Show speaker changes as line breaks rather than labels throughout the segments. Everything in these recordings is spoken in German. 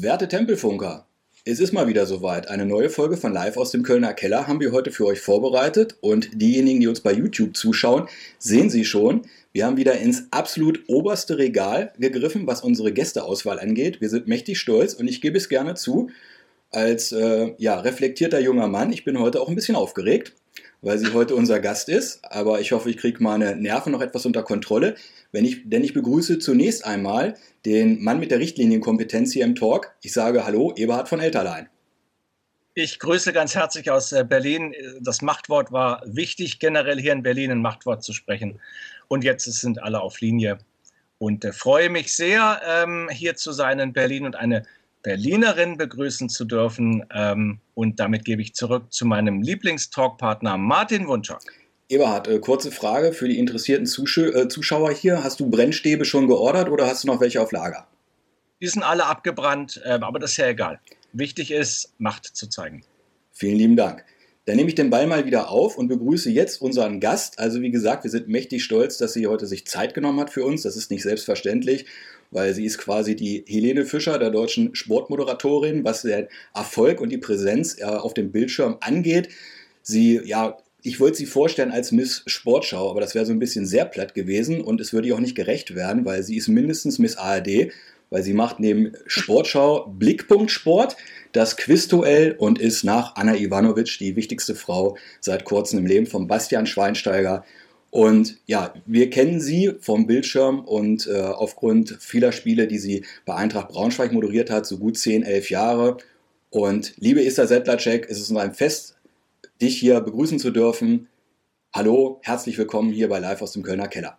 Werte Tempelfunker, es ist mal wieder soweit. Eine neue Folge von Live aus dem Kölner Keller haben wir heute für euch vorbereitet und diejenigen, die uns bei YouTube zuschauen, sehen sie schon. Wir haben wieder ins absolut oberste Regal gegriffen, was unsere Gästeauswahl angeht. Wir sind mächtig stolz und ich gebe es gerne zu, als äh, ja, reflektierter junger Mann, ich bin heute auch ein bisschen aufgeregt weil sie heute unser Gast ist. Aber ich hoffe, ich kriege meine Nerven noch etwas unter Kontrolle. Wenn ich, denn ich begrüße zunächst einmal den Mann mit der Richtlinienkompetenz hier im Talk. Ich sage Hallo, Eberhard von Elterlein.
Ich grüße ganz herzlich aus äh, Berlin. Das Machtwort war wichtig, generell hier in Berlin ein Machtwort zu sprechen. Und jetzt sind alle auf Linie. Und äh, freue mich sehr, ähm, hier zu sein in Berlin und eine Berlinerin begrüßen zu dürfen. Ähm, und damit gebe ich zurück zu meinem Lieblingstalkpartner Martin Wunschak.
Eberhard, äh, kurze Frage für die interessierten Zusch äh, Zuschauer hier. Hast du Brennstäbe schon geordert oder hast du noch welche auf Lager?
Die sind alle abgebrannt, äh, aber das ist ja egal. Wichtig ist, Macht zu zeigen.
Vielen lieben Dank. Dann nehme ich den Ball mal wieder auf und begrüße jetzt unseren Gast. Also wie gesagt, wir sind mächtig stolz, dass sie heute sich Zeit genommen hat für uns. Das ist nicht selbstverständlich weil sie ist quasi die Helene Fischer der deutschen Sportmoderatorin, was den Erfolg und die Präsenz äh, auf dem Bildschirm angeht. Sie, ja, ich wollte sie vorstellen als Miss Sportschau, aber das wäre so ein bisschen sehr platt gewesen und es würde ihr auch nicht gerecht werden, weil sie ist mindestens Miss ARD, weil sie macht neben Sportschau Blickpunkt Sport das Quizduell und ist nach Anna Ivanovic die wichtigste Frau seit kurzem im Leben von Bastian Schweinsteiger und ja, wir kennen sie vom Bildschirm und äh, aufgrund vieler Spiele, die sie bei Eintracht Braunschweig moderiert hat, so gut 10, 11 Jahre. Und liebe Esther Sedlacek, es ist ein Fest, dich hier begrüßen zu dürfen. Hallo, herzlich willkommen hier bei Live aus dem Kölner Keller.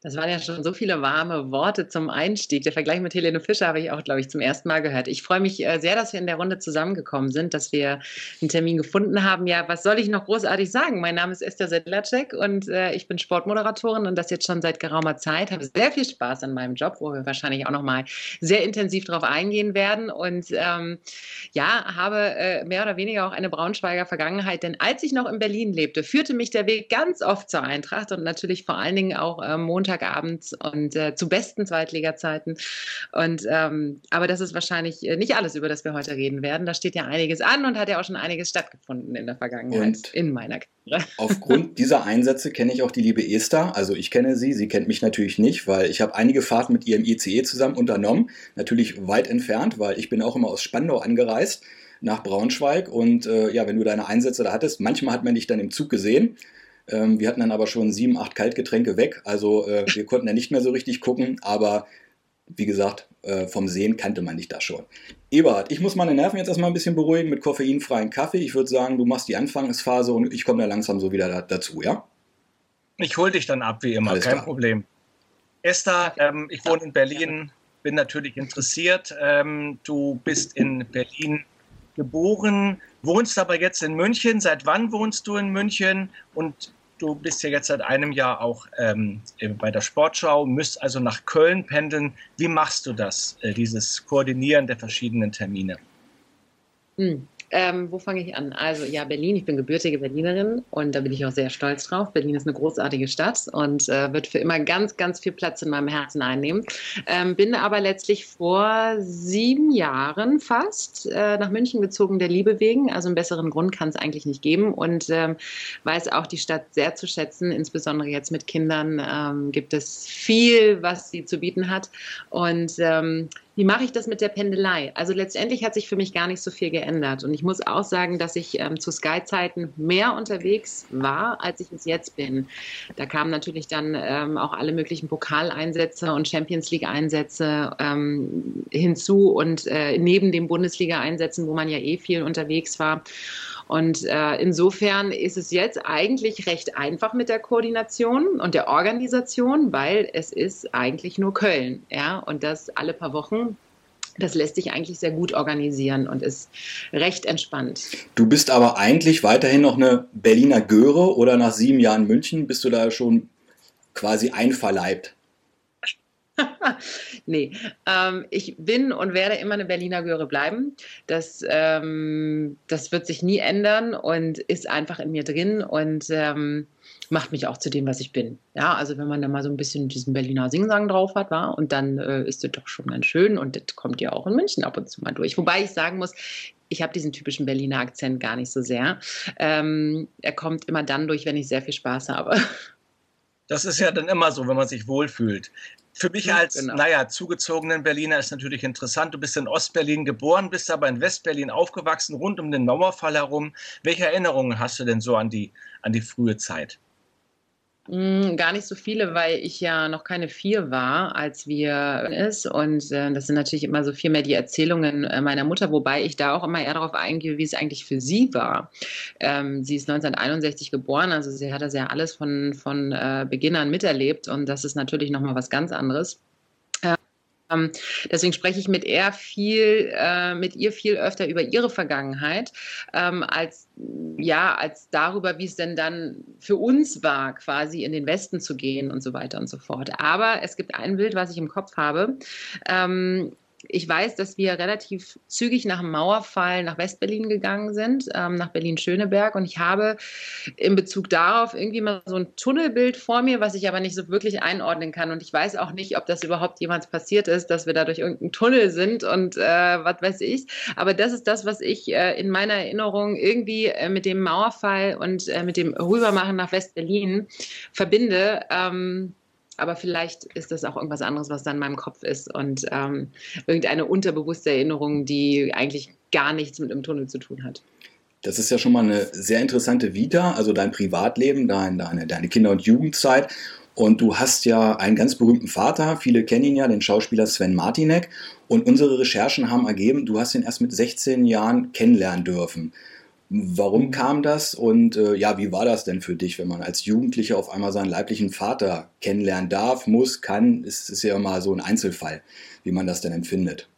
Das waren ja schon so viele warme Worte zum Einstieg. Der Vergleich mit Helene Fischer habe ich auch, glaube ich, zum ersten Mal gehört. Ich freue mich äh, sehr, dass wir in der Runde zusammengekommen sind, dass wir einen Termin gefunden haben. Ja, was soll ich noch großartig sagen? Mein Name ist Esther Sedlacek und äh, ich bin Sportmoderatorin und das jetzt schon seit geraumer Zeit. Habe sehr viel Spaß an meinem Job, wo wir wahrscheinlich auch noch mal sehr intensiv darauf eingehen werden. Und ähm, ja, habe äh, mehr oder weniger auch eine Braunschweiger Vergangenheit. Denn als ich noch in Berlin lebte, führte mich der Weg ganz oft zur Eintracht und natürlich vor allen Dingen auch äh, Montag Montagabends und äh, zu besten Zweitliga-Zeiten. Und ähm, aber das ist wahrscheinlich äh, nicht alles, über das wir heute reden werden. Da steht ja einiges an und hat ja auch schon einiges stattgefunden in der Vergangenheit und in meiner Karriere.
Aufgrund dieser Einsätze kenne ich auch die liebe Esther. Also ich kenne sie, sie kennt mich natürlich nicht, weil ich habe einige Fahrten mit ihrem ICE zusammen unternommen. Natürlich weit entfernt, weil ich bin auch immer aus Spandau angereist nach Braunschweig und äh, ja, wenn du deine Einsätze da hattest, manchmal hat man dich dann im Zug gesehen ähm, wir hatten dann aber schon sieben, acht Kaltgetränke weg. Also äh, wir konnten ja nicht mehr so richtig gucken. Aber wie gesagt, äh, vom Sehen kannte man dich da schon. Eberhard, ich muss meine Nerven jetzt erstmal ein bisschen beruhigen mit koffeinfreien Kaffee. Ich würde sagen, du machst die Anfangsphase und ich komme da langsam so wieder da, dazu, ja?
Ich hole dich dann ab, wie immer, Alles kein klar. Problem. Esther, ähm, ich wohne in Berlin, bin natürlich interessiert. Ähm, du bist in Berlin geboren, wohnst aber jetzt in München. Seit wann wohnst du in München? Und du bist ja jetzt seit einem Jahr auch ähm, bei der Sportschau, müsst also nach Köln pendeln. Wie machst du das, äh, dieses Koordinieren der verschiedenen Termine?
Hm. Ähm, wo fange ich an? Also ja, Berlin. Ich bin gebürtige Berlinerin und da bin ich auch sehr stolz drauf. Berlin ist eine großartige Stadt und äh, wird für immer ganz, ganz viel Platz in meinem Herzen einnehmen. Ähm, bin aber letztlich vor sieben Jahren fast äh, nach München gezogen, der Liebe wegen. Also einen besseren Grund kann es eigentlich nicht geben und ähm, weiß auch die Stadt sehr zu schätzen. Insbesondere jetzt mit Kindern ähm, gibt es viel, was sie zu bieten hat und ähm, wie mache ich das mit der Pendelei? Also letztendlich hat sich für mich gar nicht so viel geändert. Und ich muss auch sagen, dass ich ähm, zu Sky-Zeiten mehr unterwegs war, als ich es jetzt bin. Da kamen natürlich dann ähm, auch alle möglichen Pokaleinsätze und Champions League-Einsätze ähm, hinzu und äh, neben den Bundesliga-Einsätzen, wo man ja eh viel unterwegs war. Und äh, insofern ist es jetzt eigentlich recht einfach mit der Koordination und der Organisation, weil es ist eigentlich nur Köln, ja, und das alle paar Wochen. Das lässt sich eigentlich sehr gut organisieren und ist recht entspannt.
Du bist aber eigentlich weiterhin noch eine Berliner Göre oder nach sieben Jahren München bist du da schon quasi einverleibt?
nee, ähm, ich bin und werde immer eine Berliner Göre bleiben. Das, ähm, das wird sich nie ändern und ist einfach in mir drin. Und ähm, macht mich auch zu dem, was ich bin. Ja, also wenn man da mal so ein bisschen diesen Berliner Singsang drauf hat, war und dann äh, ist das doch schon ganz schön und das kommt ja auch in München ab und zu mal durch. Wobei ich sagen muss, ich habe diesen typischen Berliner Akzent gar nicht so sehr. Ähm, er kommt immer dann durch, wenn ich sehr viel Spaß habe.
Das ist ja dann immer so, wenn man sich wohlfühlt. Für mich als, genau. naja, zugezogenen Berliner ist natürlich interessant. Du bist in Ostberlin geboren, bist aber in Westberlin aufgewachsen, rund um den Mauerfall herum. Welche Erinnerungen hast du denn so an die, an die frühe Zeit?
Hm, gar nicht so viele, weil ich ja noch keine vier war, als wir ist. Und äh, das sind natürlich immer so viel mehr die Erzählungen äh, meiner Mutter, wobei ich da auch immer eher darauf eingehe, wie es eigentlich für sie war. Ähm, sie ist 1961 geboren, also sie hat das ja alles von, von äh, Beginn an miterlebt und das ist natürlich nochmal was ganz anderes. Ähm, deswegen spreche ich mit ihr viel, äh, mit ihr viel öfter über ihre Vergangenheit, ähm, als ja, als darüber, wie es denn dann für uns war, quasi in den Westen zu gehen und so weiter und so fort. Aber es gibt ein Bild, was ich im Kopf habe. Ähm, ich weiß, dass wir relativ zügig nach dem Mauerfall nach Westberlin gegangen sind, ähm, nach Berlin-Schöneberg. Und ich habe in Bezug darauf irgendwie mal so ein Tunnelbild vor mir, was ich aber nicht so wirklich einordnen kann. Und ich weiß auch nicht, ob das überhaupt jemals passiert ist, dass wir da durch irgendeinen Tunnel sind und äh, was weiß ich. Aber das ist das, was ich äh, in meiner Erinnerung irgendwie äh, mit dem Mauerfall und äh, mit dem Rübermachen nach Westberlin verbinde. Ähm, aber vielleicht ist das auch irgendwas anderes, was dann in meinem Kopf ist und ähm, irgendeine unterbewusste Erinnerung, die eigentlich gar nichts mit dem Tunnel zu tun hat.
Das ist ja schon mal eine sehr interessante Vita, also dein Privatleben, dein, deine, deine Kinder- und Jugendzeit. Und du hast ja einen ganz berühmten Vater, viele kennen ihn ja, den Schauspieler Sven Martinek. Und unsere Recherchen haben ergeben, du hast ihn erst mit 16 Jahren kennenlernen dürfen. Warum kam das und äh, ja, wie war das denn für dich, wenn man als Jugendlicher auf einmal seinen leiblichen Vater kennenlernen darf, muss, kann? Es ist ja immer so ein Einzelfall, wie man das denn empfindet.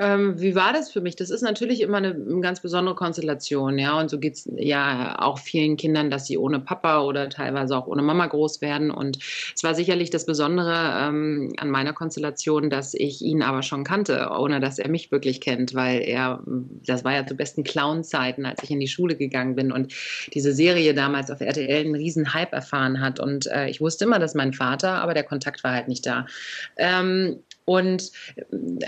Ähm, wie war das für mich? Das ist natürlich immer eine, eine ganz besondere Konstellation, ja. Und so geht es ja auch vielen Kindern, dass sie ohne Papa oder teilweise auch ohne Mama groß werden. Und es war sicherlich das Besondere ähm, an meiner Konstellation, dass ich ihn aber schon kannte, ohne dass er mich wirklich kennt, weil er, das war ja zu besten Clown-Zeiten, als ich in die Schule gegangen bin und diese Serie damals auf RTL einen riesen Hype erfahren hat. Und äh, ich wusste immer, dass mein Vater, aber der Kontakt war halt nicht da. Ähm, und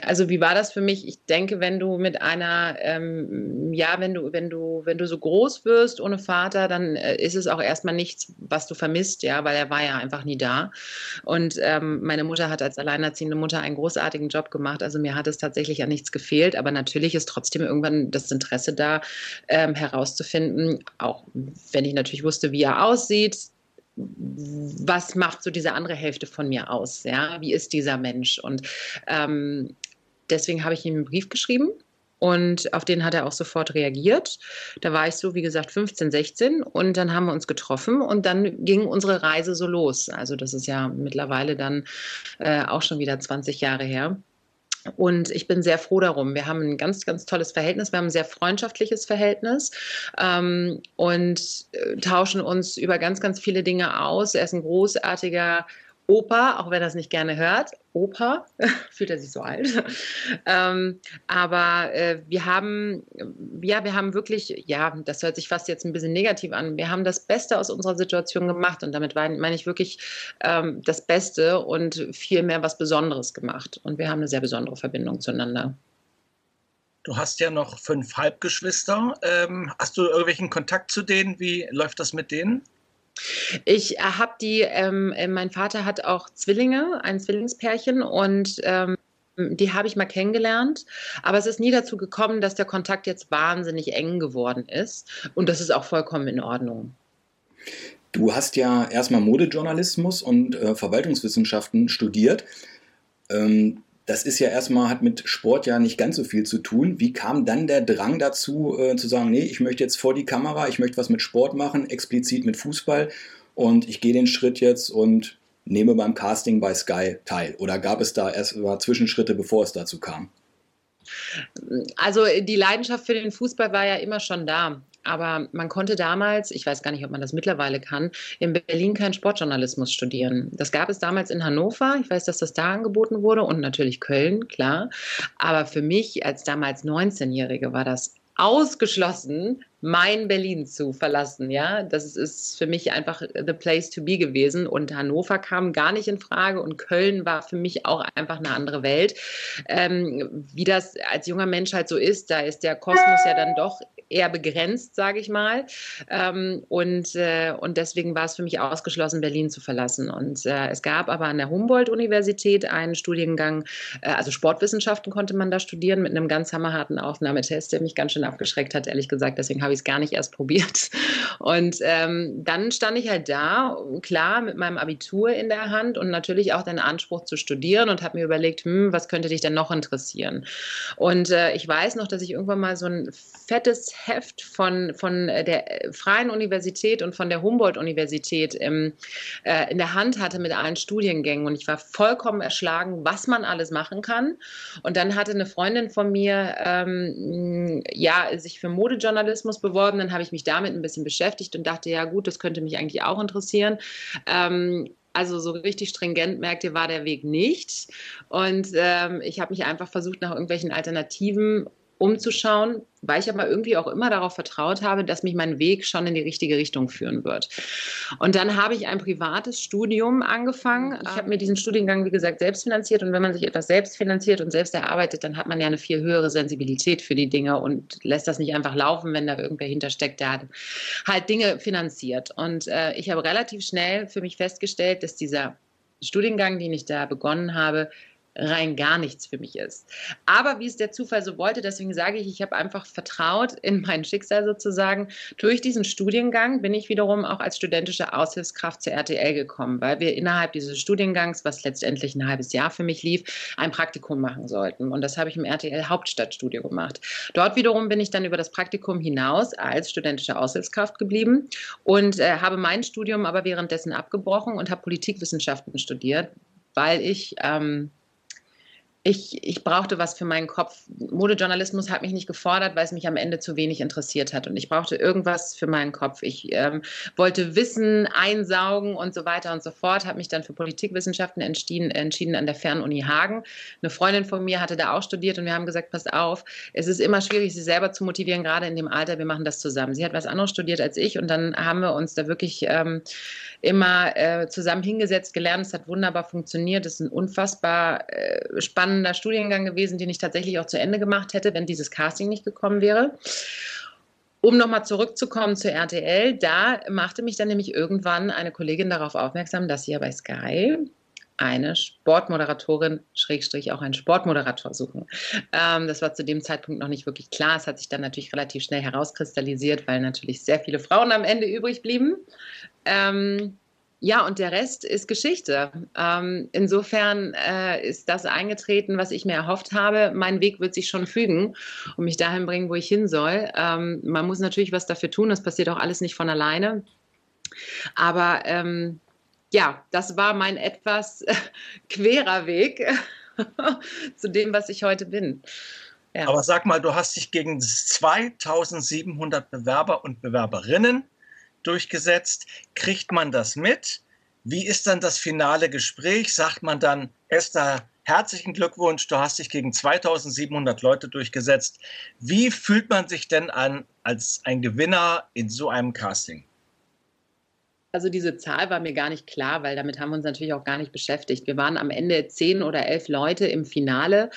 also wie war das für mich? Ich denke, wenn du mit einer, ähm, ja, wenn du, wenn du, wenn du so groß wirst ohne Vater, dann äh, ist es auch erstmal nichts, was du vermisst, ja, weil er war ja einfach nie da. Und ähm, meine Mutter hat als alleinerziehende Mutter einen großartigen Job gemacht. Also mir hat es tatsächlich an nichts gefehlt, aber natürlich ist trotzdem irgendwann das Interesse da, ähm, herauszufinden, auch wenn ich natürlich wusste, wie er aussieht, was macht so diese andere Hälfte von mir aus? Ja, wie ist dieser Mensch? Und ähm, deswegen habe ich ihm einen Brief geschrieben und auf den hat er auch sofort reagiert. Da war ich so, wie gesagt, 15, 16 und dann haben wir uns getroffen und dann ging unsere Reise so los. Also das ist ja mittlerweile dann äh, auch schon wieder 20 Jahre her. Und ich bin sehr froh darum. Wir haben ein ganz, ganz tolles Verhältnis. Wir haben ein sehr freundschaftliches Verhältnis ähm, und äh, tauschen uns über ganz, ganz viele Dinge aus. Er ist ein großartiger Opa, auch wenn er es nicht gerne hört. Opa, fühlt er sich so alt. ähm, aber äh, wir haben, ja, wir haben wirklich, ja, das hört sich fast jetzt ein bisschen negativ an. Wir haben das Beste aus unserer Situation gemacht und damit meine ich wirklich ähm, das Beste und viel mehr was Besonderes gemacht. Und wir haben eine sehr besondere Verbindung zueinander.
Du hast ja noch fünf Halbgeschwister. Ähm, hast du irgendwelchen Kontakt zu denen? Wie läuft das mit denen?
Ich habe die, ähm, äh, mein Vater hat auch Zwillinge, ein Zwillingspärchen und ähm, die habe ich mal kennengelernt, aber es ist nie dazu gekommen, dass der Kontakt jetzt wahnsinnig eng geworden ist und das ist auch vollkommen in Ordnung.
Du hast ja erstmal Modejournalismus und äh, Verwaltungswissenschaften studiert. Ähm, das ist ja erstmal, hat mit Sport ja nicht ganz so viel zu tun. Wie kam dann der Drang dazu, äh, zu sagen, nee, ich möchte jetzt vor die Kamera, ich möchte was mit Sport machen, explizit mit Fußball und ich gehe den Schritt jetzt und nehme beim Casting bei Sky teil? Oder gab es da erst mal Zwischenschritte, bevor es dazu kam?
Also die Leidenschaft für den Fußball war ja immer schon da. Aber man konnte damals, ich weiß gar nicht, ob man das mittlerweile kann, in Berlin keinen Sportjournalismus studieren. Das gab es damals in Hannover. Ich weiß, dass das da angeboten wurde und natürlich Köln, klar. Aber für mich als damals 19-Jährige war das ausgeschlossen, mein Berlin zu verlassen. Ja, das ist für mich einfach the place to be gewesen. Und Hannover kam gar nicht in Frage und Köln war für mich auch einfach eine andere Welt. Ähm, wie das als junger Mensch halt so ist, da ist der Kosmos ja dann doch eher begrenzt, sage ich mal. Ähm, und, äh, und deswegen war es für mich ausgeschlossen, Berlin zu verlassen. Und äh, es gab aber an der Humboldt-Universität einen Studiengang, äh, also Sportwissenschaften konnte man da studieren mit einem ganz hammerharten Aufnahmetest, der mich ganz schön abgeschreckt hat, ehrlich gesagt. Deswegen habe ich es gar nicht erst probiert. Und ähm, dann stand ich halt da, klar, mit meinem Abitur in der Hand und natürlich auch den Anspruch zu studieren und habe mir überlegt, hm, was könnte dich denn noch interessieren? Und äh, ich weiß noch, dass ich irgendwann mal so ein fettes Heft von, von der Freien Universität und von der Humboldt-Universität äh, in der Hand hatte mit allen Studiengängen. Und ich war vollkommen erschlagen, was man alles machen kann. Und dann hatte eine Freundin von mir ähm, ja, sich für Modejournalismus beworben. Dann habe ich mich damit ein bisschen beschäftigt und dachte, ja gut, das könnte mich eigentlich auch interessieren. Ähm, also so richtig stringent, merkt ihr, war der Weg nicht. Und ähm, ich habe mich einfach versucht, nach irgendwelchen Alternativen umzuschauen, weil ich aber irgendwie auch immer darauf vertraut habe, dass mich mein Weg schon in die richtige Richtung führen wird. Und dann habe ich ein privates Studium angefangen. Ich habe mir diesen Studiengang, wie gesagt, selbst finanziert. Und wenn man sich etwas selbst finanziert und selbst erarbeitet, dann hat man ja eine viel höhere Sensibilität für die Dinge und lässt das nicht einfach laufen, wenn da irgendwer hintersteckt, der hat halt Dinge finanziert. Und äh, ich habe relativ schnell für mich festgestellt, dass dieser Studiengang, den ich da begonnen habe, rein gar nichts für mich ist. Aber wie es der Zufall so wollte, deswegen sage ich, ich habe einfach vertraut in mein Schicksal sozusagen. Durch diesen Studiengang bin ich wiederum auch als studentische Aushilfskraft zur RTL gekommen, weil wir innerhalb dieses Studiengangs, was letztendlich ein halbes Jahr für mich lief, ein Praktikum machen sollten. Und das habe ich im RTL Hauptstadtstudio gemacht. Dort wiederum bin ich dann über das Praktikum hinaus als studentische Aushilfskraft geblieben und äh, habe mein Studium aber währenddessen abgebrochen und habe Politikwissenschaften studiert, weil ich ähm, ich, ich brauchte was für meinen Kopf. Modejournalismus hat mich nicht gefordert, weil es mich am Ende zu wenig interessiert hat. Und ich brauchte irgendwas für meinen Kopf. Ich ähm, wollte Wissen einsaugen und so weiter und so fort. Habe mich dann für Politikwissenschaften entschieden, entschieden an der Fernuni Hagen. Eine Freundin von mir hatte da auch studiert und wir haben gesagt, pass auf, es ist immer schwierig, sie selber zu motivieren, gerade in dem Alter. Wir machen das zusammen. Sie hat was anderes studiert als ich und dann haben wir uns da wirklich ähm, immer äh, zusammen hingesetzt, gelernt. Es hat wunderbar funktioniert. Es ist ein unfassbar äh, spannender Studiengang gewesen, den ich tatsächlich auch zu Ende gemacht hätte, wenn dieses Casting nicht gekommen wäre. Um nochmal zurückzukommen zu RTL, da machte mich dann nämlich irgendwann eine Kollegin darauf aufmerksam, dass sie ja bei Sky eine Sportmoderatorin, Schrägstrich auch einen Sportmoderator suchen. Ähm, das war zu dem Zeitpunkt noch nicht wirklich klar. Es hat sich dann natürlich relativ schnell herauskristallisiert, weil natürlich sehr viele Frauen am Ende übrig blieben. Ähm, ja, und der Rest ist Geschichte. Ähm, insofern äh, ist das eingetreten, was ich mir erhofft habe. Mein Weg wird sich schon fügen und mich dahin bringen, wo ich hin soll. Ähm, man muss natürlich was dafür tun. Das passiert auch alles nicht von alleine. Aber ähm, ja, das war mein etwas querer Weg zu dem, was ich heute bin.
Ja. Aber sag mal, du hast dich gegen 2700 Bewerber und Bewerberinnen durchgesetzt. Kriegt man das mit? Wie ist dann das finale Gespräch? Sagt man dann, Esther, herzlichen Glückwunsch, du hast dich gegen 2700 Leute durchgesetzt. Wie fühlt man sich denn an als ein Gewinner in so einem Casting?
Also diese Zahl war mir gar nicht klar, weil damit haben wir uns natürlich auch gar nicht beschäftigt. Wir waren am Ende zehn oder elf Leute im Finale.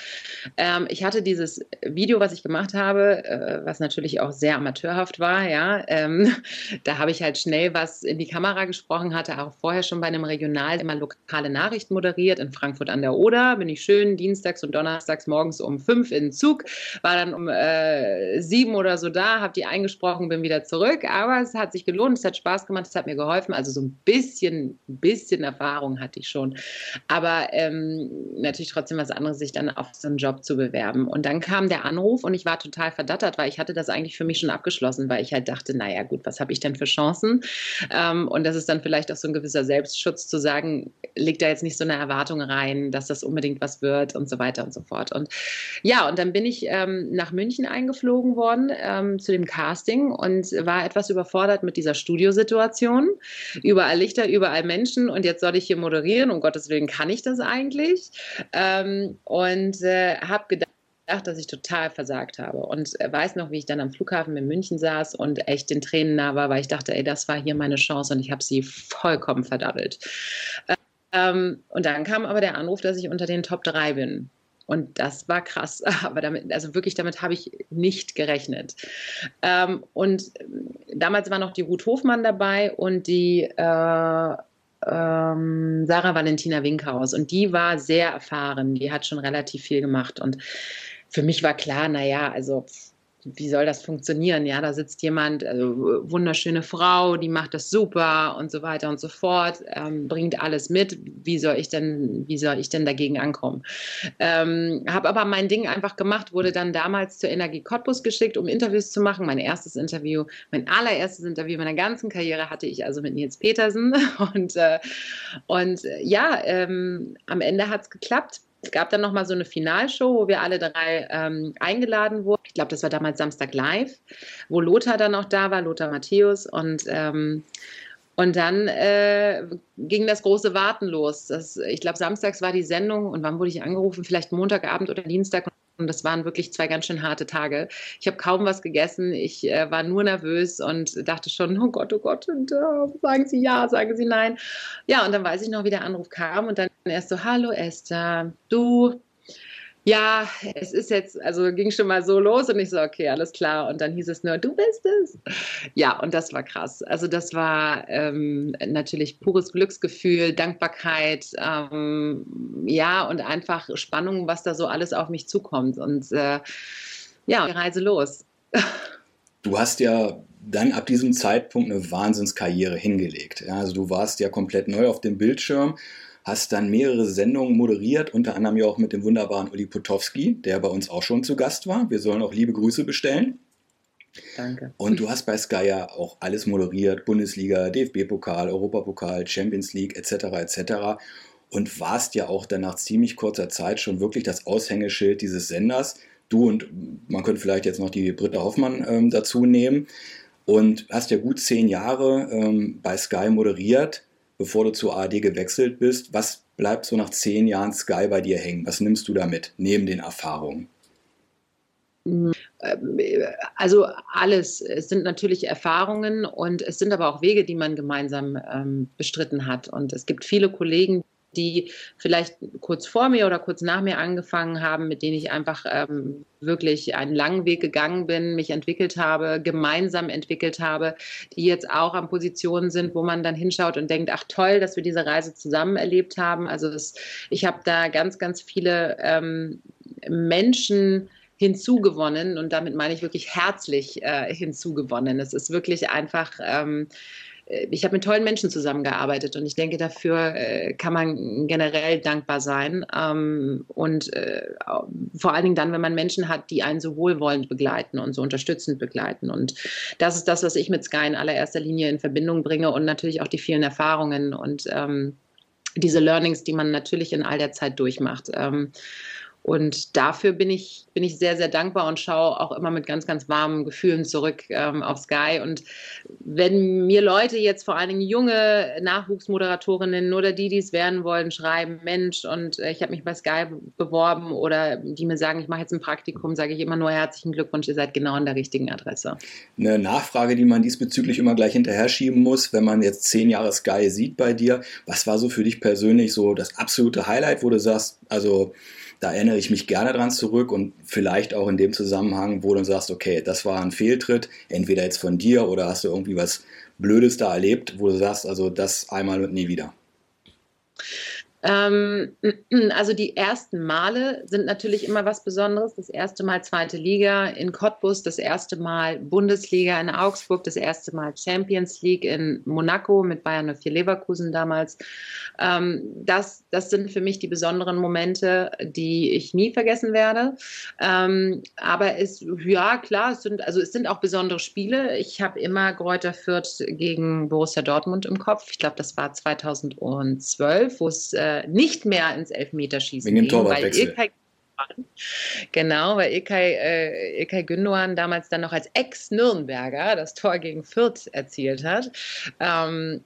Ähm, ich hatte dieses Video, was ich gemacht habe, äh, was natürlich auch sehr amateurhaft war. Ja, ähm, da habe ich halt schnell was in die Kamera gesprochen, hatte auch vorher schon bei einem Regional immer lokale Nachrichten moderiert in Frankfurt an der Oder. Bin ich schön dienstags und donnerstags morgens um fünf in den Zug, war dann um äh, sieben oder so da, habe die eingesprochen, bin wieder zurück. Aber es hat sich gelohnt, es hat Spaß gemacht, es hat mir geholfen geholfen. Also so ein bisschen, ein bisschen Erfahrung hatte ich schon. Aber ähm, natürlich trotzdem was anderes, sich dann auf so einen Job zu bewerben. Und dann kam der Anruf und ich war total verdattert, weil ich hatte das eigentlich für mich schon abgeschlossen, weil ich halt dachte, naja gut, was habe ich denn für Chancen? Ähm, und das ist dann vielleicht auch so ein gewisser Selbstschutz zu sagen, legt da jetzt nicht so eine Erwartung rein, dass das unbedingt was wird und so weiter und so fort. Und ja, und dann bin ich ähm, nach München eingeflogen worden ähm, zu dem Casting und war etwas überfordert mit dieser Studiosituation überall Lichter, überall Menschen und jetzt soll ich hier moderieren. Um Gottes Willen kann ich das eigentlich. Ähm, und äh, habe gedacht, gedacht, dass ich total versagt habe. Und weiß noch, wie ich dann am Flughafen in München saß und echt den Tränen nah war, weil ich dachte, ey, das war hier meine Chance und ich habe sie vollkommen verdaddelt. Ähm, und dann kam aber der Anruf, dass ich unter den Top 3 bin. Und das war krass. Aber damit, also wirklich, damit habe ich nicht gerechnet. Ähm, und damals war noch die Ruth Hofmann dabei und die äh, ähm, Sarah Valentina Winkhaus. Und die war sehr erfahren. Die hat schon relativ viel gemacht. Und für mich war klar, naja, also wie soll das funktionieren? Ja, da sitzt jemand, also wunderschöne Frau, die macht das super und so weiter und so fort, ähm, bringt alles mit. Wie soll ich denn, wie soll ich denn dagegen ankommen? Ähm, habe aber mein Ding einfach gemacht, wurde dann damals zur Energie Cottbus geschickt, um Interviews zu machen. Mein erstes Interview, mein allererstes Interview meiner ganzen Karriere hatte ich also mit Nils Petersen und äh, und äh, ja, ähm, am Ende hat es geklappt es gab dann nochmal so eine Finalshow, wo wir alle drei ähm, eingeladen wurden. Ich glaube, das war damals Samstag Live, wo Lothar dann auch da war, Lothar Matthäus. Und, ähm, und dann äh, ging das große Warten los. Das, ich glaube, samstags war die Sendung und wann wurde ich angerufen? Vielleicht Montagabend oder Dienstag. Und das waren wirklich zwei ganz schön harte Tage. Ich habe kaum was gegessen. Ich äh, war nur nervös und dachte schon, oh Gott, oh Gott, und uh, sagen Sie ja, sagen Sie nein. Ja, und dann weiß ich noch, wie der Anruf kam und dann erst so, hallo Esther, du, ja, es ist jetzt, also ging schon mal so los und ich so, okay, alles klar. Und dann hieß es nur, du bist es. Ja, und das war krass. Also das war ähm, natürlich pures Glücksgefühl, Dankbarkeit, ähm, ja, und einfach Spannung, was da so alles auf mich zukommt. Und äh, ja, die Reise los.
Du hast ja dann ab diesem Zeitpunkt eine Wahnsinnskarriere hingelegt. Also du warst ja komplett neu auf dem Bildschirm hast dann mehrere Sendungen moderiert, unter anderem ja auch mit dem wunderbaren Uli Potowski, der bei uns auch schon zu Gast war. Wir sollen auch liebe Grüße bestellen.
Danke.
Und du hast bei Sky ja auch alles moderiert, Bundesliga, DFB-Pokal, Europapokal, Champions League etc. etc. Und warst ja auch dann nach ziemlich kurzer Zeit schon wirklich das Aushängeschild dieses Senders. Du und man könnte vielleicht jetzt noch die Britta Hoffmann ähm, dazu nehmen. Und hast ja gut zehn Jahre ähm, bei Sky moderiert bevor du zur ARD gewechselt bist. Was bleibt so nach zehn Jahren Sky bei dir hängen? Was nimmst du da mit, neben den Erfahrungen?
Also alles. Es sind natürlich Erfahrungen und es sind aber auch Wege, die man gemeinsam ähm, bestritten hat. Und es gibt viele Kollegen, die vielleicht kurz vor mir oder kurz nach mir angefangen haben, mit denen ich einfach ähm, wirklich einen langen Weg gegangen bin, mich entwickelt habe, gemeinsam entwickelt habe, die jetzt auch an Positionen sind, wo man dann hinschaut und denkt, ach toll, dass wir diese Reise zusammen erlebt haben. Also das, ich habe da ganz, ganz viele ähm, Menschen, hinzugewonnen und damit meine ich wirklich herzlich äh, hinzugewonnen. Es ist wirklich einfach ähm, äh, ich habe mit tollen Menschen zusammengearbeitet und ich denke, dafür äh, kann man generell dankbar sein. Ähm, und äh, vor allen Dingen dann, wenn man Menschen hat, die einen so wohlwollend begleiten und so unterstützend begleiten. Und das ist das, was ich mit Sky in allererster Linie in Verbindung bringe und natürlich auch die vielen Erfahrungen und ähm, diese Learnings, die man natürlich in all der Zeit durchmacht. Ähm, und dafür bin ich, bin ich sehr, sehr dankbar und schaue auch immer mit ganz, ganz warmen Gefühlen zurück ähm, auf Sky. Und wenn mir Leute jetzt vor allen Dingen junge Nachwuchsmoderatorinnen oder die, die es werden wollen, schreiben, Mensch, und äh, ich habe mich bei Sky beworben oder die mir sagen, ich mache jetzt ein Praktikum, sage ich immer nur herzlichen Glückwunsch, ihr seid genau an der richtigen Adresse.
Eine Nachfrage, die man diesbezüglich immer gleich hinterher schieben muss, wenn man jetzt zehn Jahre Sky sieht bei dir, was war so für dich persönlich so das absolute Highlight, wo du sagst, also da erinnere ich mich gerne dran zurück und vielleicht auch in dem Zusammenhang, wo du sagst, okay, das war ein Fehltritt, entweder jetzt von dir oder hast du irgendwie was Blödes da erlebt, wo du sagst, also das einmal und nie wieder.
Ähm, also die ersten Male sind natürlich immer was Besonderes. Das erste Mal zweite Liga in Cottbus, das erste Mal Bundesliga in Augsburg, das erste Mal Champions League in Monaco mit Bayern 04 Leverkusen damals. Ähm, das, das sind für mich die besonderen Momente, die ich nie vergessen werde. Ähm, aber es, ja klar, es sind, also es sind auch besondere Spiele. Ich habe immer Greuther Fürth gegen Borussia Dortmund im Kopf. Ich glaube, das war 2012, wo es äh, nicht mehr ins Elfmeterschießen
Wegen ging, weil Ilkay
Genau, weil Ilkay, äh, Ilkay Gündoğan damals dann noch als Ex-Nürnberger das Tor gegen Fürth erzielt hat. Ähm,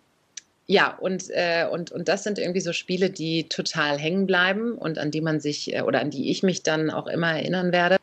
ja, und, äh, und, und das sind irgendwie so Spiele, die total hängen bleiben und an die man sich äh, oder an die ich mich dann auch immer erinnern werde.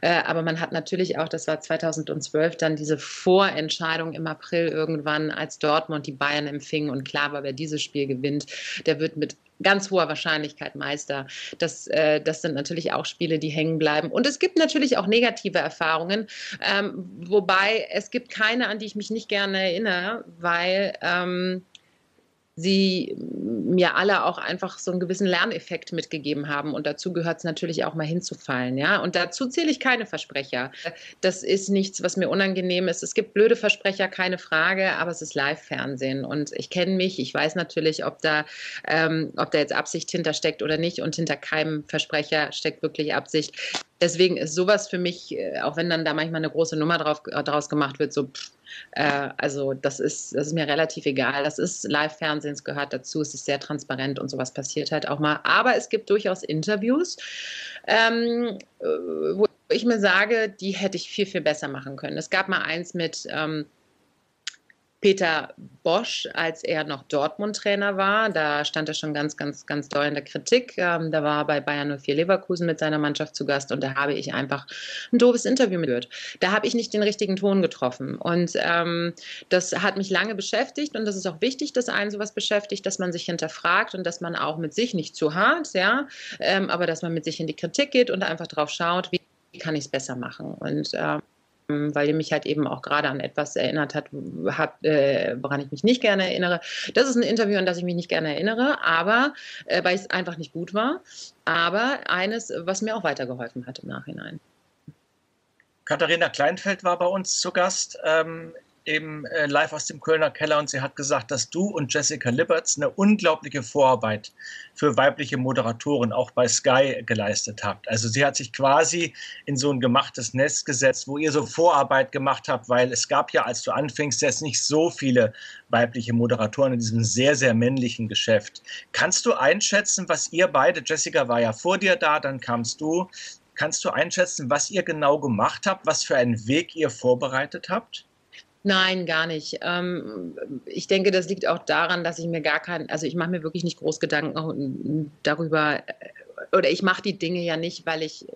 Äh, aber man hat natürlich auch, das war 2012, dann diese Vorentscheidung im April irgendwann, als Dortmund die Bayern empfing und klar war, wer dieses Spiel gewinnt, der wird mit ganz hoher Wahrscheinlichkeit Meister. Das, äh, das sind natürlich auch Spiele, die hängen bleiben. Und es gibt natürlich auch negative Erfahrungen, ähm, wobei es gibt keine, an die ich mich nicht gerne erinnere, weil ähm, sie mir alle auch einfach so einen gewissen Lerneffekt mitgegeben haben. Und dazu gehört es natürlich auch mal hinzufallen. Ja? Und dazu zähle ich keine Versprecher. Das ist nichts, was mir unangenehm ist. Es gibt blöde Versprecher, keine Frage, aber es ist Live-Fernsehen. Und ich kenne mich, ich weiß natürlich, ob da, ähm, ob da jetzt Absicht hintersteckt oder nicht. Und hinter keinem Versprecher steckt wirklich Absicht. Deswegen ist sowas für mich, äh, auch wenn dann da manchmal eine große Nummer drauf, äh, draus gemacht wird, so pff, äh, also das ist, das ist mir relativ egal. Das ist Live-Fernsehen, es gehört dazu, es ist sehr transparent und sowas passiert halt auch mal. Aber es gibt durchaus Interviews, ähm, äh, wo ich mir sage, die hätte ich viel, viel besser machen können. Es gab mal eins mit ähm, Peter Bosch, als er noch Dortmund-Trainer war. Da stand er schon ganz, ganz, ganz doll in der Kritik. Ähm, da war er bei Bayern 04 Leverkusen mit seiner Mannschaft zu Gast und da habe ich einfach ein doofes Interview mitgehört. Da habe ich nicht den richtigen Ton getroffen. Und ähm, das hat mich lange beschäftigt und das ist auch wichtig, dass einen sowas beschäftigt, dass man sich hinterfragt und dass man auch mit sich nicht zu hart, ja, ähm, aber dass man mit sich in die Kritik geht und einfach drauf schaut, wie kann ich es besser machen. Und ähm, weil ihr mich halt eben auch gerade an etwas erinnert hat, hab, äh, woran ich mich nicht gerne erinnere. Das ist ein Interview, an das ich mich nicht gerne erinnere, aber äh, weil es einfach nicht gut war. Aber eines, was mir auch weitergeholfen hat im Nachhinein.
Katharina Kleinfeld war bei uns zu Gast. Ähm, eben äh, live aus dem Kölner Keller und sie hat gesagt, dass du und Jessica Liberts eine unglaubliche Vorarbeit für weibliche Moderatoren auch bei Sky geleistet habt. Also sie hat sich quasi in so ein gemachtes Nest gesetzt, wo ihr so Vorarbeit gemacht habt, weil es gab ja, als du anfingst, jetzt nicht so viele weibliche Moderatoren in diesem sehr, sehr männlichen Geschäft. Kannst du einschätzen, was ihr beide, Jessica war ja vor dir da, dann kamst du, Kannst du einschätzen, was ihr genau gemacht habt, was für einen Weg ihr vorbereitet habt?
Nein, gar nicht. Ähm, ich denke, das liegt auch daran, dass ich mir gar keinen, also ich mache mir wirklich nicht groß Gedanken darüber, oder ich mache die Dinge ja nicht, weil ich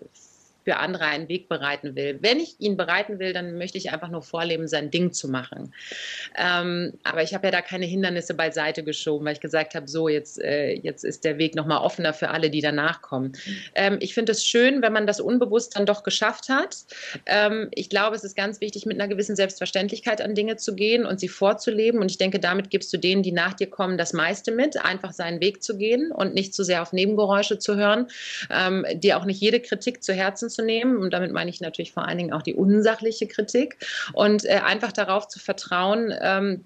für andere einen Weg bereiten will. Wenn ich ihn bereiten will, dann möchte ich einfach nur vorleben, sein Ding zu machen. Ähm, aber ich habe ja da keine Hindernisse beiseite geschoben, weil ich gesagt habe, so, jetzt, äh, jetzt ist der Weg nochmal offener für alle, die danach kommen. Ähm, ich finde es schön, wenn man das unbewusst dann doch geschafft hat. Ähm, ich glaube, es ist ganz wichtig, mit einer gewissen Selbstverständlichkeit an Dinge zu gehen und sie vorzuleben. Und ich denke, damit gibst du denen, die nach dir kommen, das meiste mit, einfach seinen Weg zu gehen und nicht zu sehr auf Nebengeräusche zu hören, ähm, dir auch nicht jede Kritik zu Herzen zu nehmen. Und damit meine ich natürlich vor allen Dingen auch die unsachliche Kritik. Und äh, einfach darauf zu vertrauen, ähm,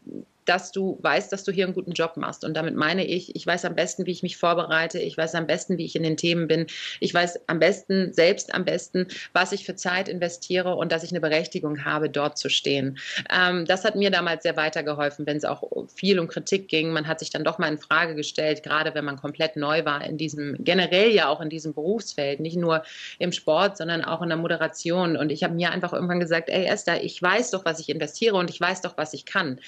dass du weißt, dass du hier einen guten Job machst. Und damit meine ich, ich weiß am besten, wie ich mich vorbereite. Ich weiß am besten, wie ich in den Themen bin. Ich weiß am besten, selbst am besten, was ich für Zeit investiere und dass ich eine Berechtigung habe, dort zu stehen. Ähm, das hat mir damals sehr weitergeholfen, wenn es auch viel um Kritik ging. Man hat sich dann doch mal in Frage gestellt, gerade wenn man komplett neu war in diesem, generell ja auch in diesem Berufsfeld, nicht nur im Sport, sondern auch in der Moderation. Und ich habe mir einfach irgendwann gesagt, ey Esther, ich weiß doch, was ich investiere und ich weiß doch, was ich kann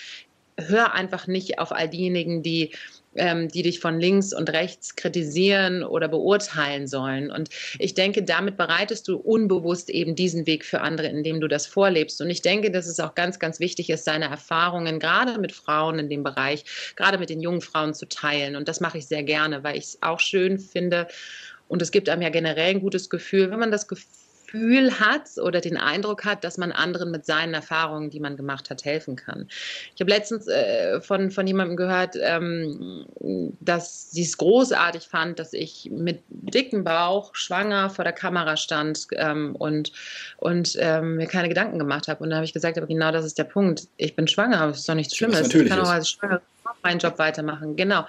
hör einfach nicht auf all diejenigen, die, ähm, die dich von links und rechts kritisieren oder beurteilen sollen. Und ich denke, damit bereitest du unbewusst eben diesen Weg für andere, indem du das vorlebst. Und ich denke, dass es auch ganz, ganz wichtig ist, seine Erfahrungen gerade mit Frauen in dem Bereich, gerade mit den jungen Frauen zu teilen. Und das mache ich sehr gerne, weil ich es auch schön finde. Und es gibt einem ja generell ein gutes Gefühl, wenn man das Gefühl Gefühl hat oder den Eindruck hat, dass man anderen mit seinen Erfahrungen, die man gemacht hat, helfen kann. Ich habe letztens äh, von, von jemandem gehört, ähm, dass sie es großartig fand, dass ich mit dicken Bauch schwanger vor der Kamera stand ähm, und, und ähm, mir keine Gedanken gemacht habe. Und da habe ich gesagt, aber genau das ist der Punkt. Ich bin schwanger, das ist doch nichts Schlimmes. Ich kann auch als schwanger meinen Job weitermachen. Genau.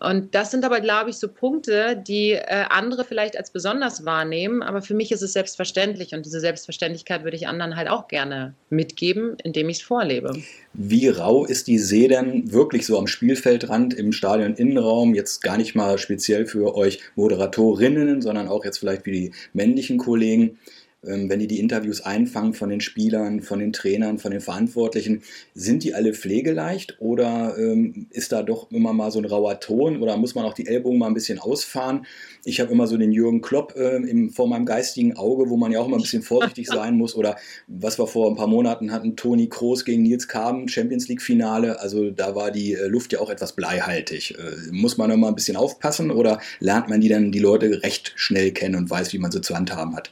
Und das sind aber, glaube ich, so Punkte, die äh, andere vielleicht als besonders wahrnehmen. Aber für mich ist es selbstverständlich. Und diese Selbstverständlichkeit würde ich anderen halt auch gerne mitgeben, indem ich es vorlebe.
Wie rau ist die See denn wirklich so am Spielfeldrand im Stadion-Innenraum? Jetzt gar nicht mal speziell für euch Moderatorinnen, sondern auch jetzt vielleicht für die männlichen Kollegen. Ähm, wenn die die Interviews einfangen von den Spielern, von den Trainern, von den Verantwortlichen, sind die alle pflegeleicht oder ähm, ist da doch immer mal so ein rauer Ton oder muss man auch die Ellbogen mal ein bisschen ausfahren? Ich habe immer so den Jürgen Klopp äh, im, vor meinem geistigen Auge, wo man ja auch immer ein bisschen vorsichtig sein muss oder was wir vor ein paar Monaten hatten, Toni Kroos gegen Nils Kaben, Champions League Finale, also da war die äh, Luft ja auch etwas bleihaltig. Äh, muss man immer ein bisschen aufpassen oder lernt man die dann die Leute recht schnell kennen und weiß, wie man sie zu handhaben hat?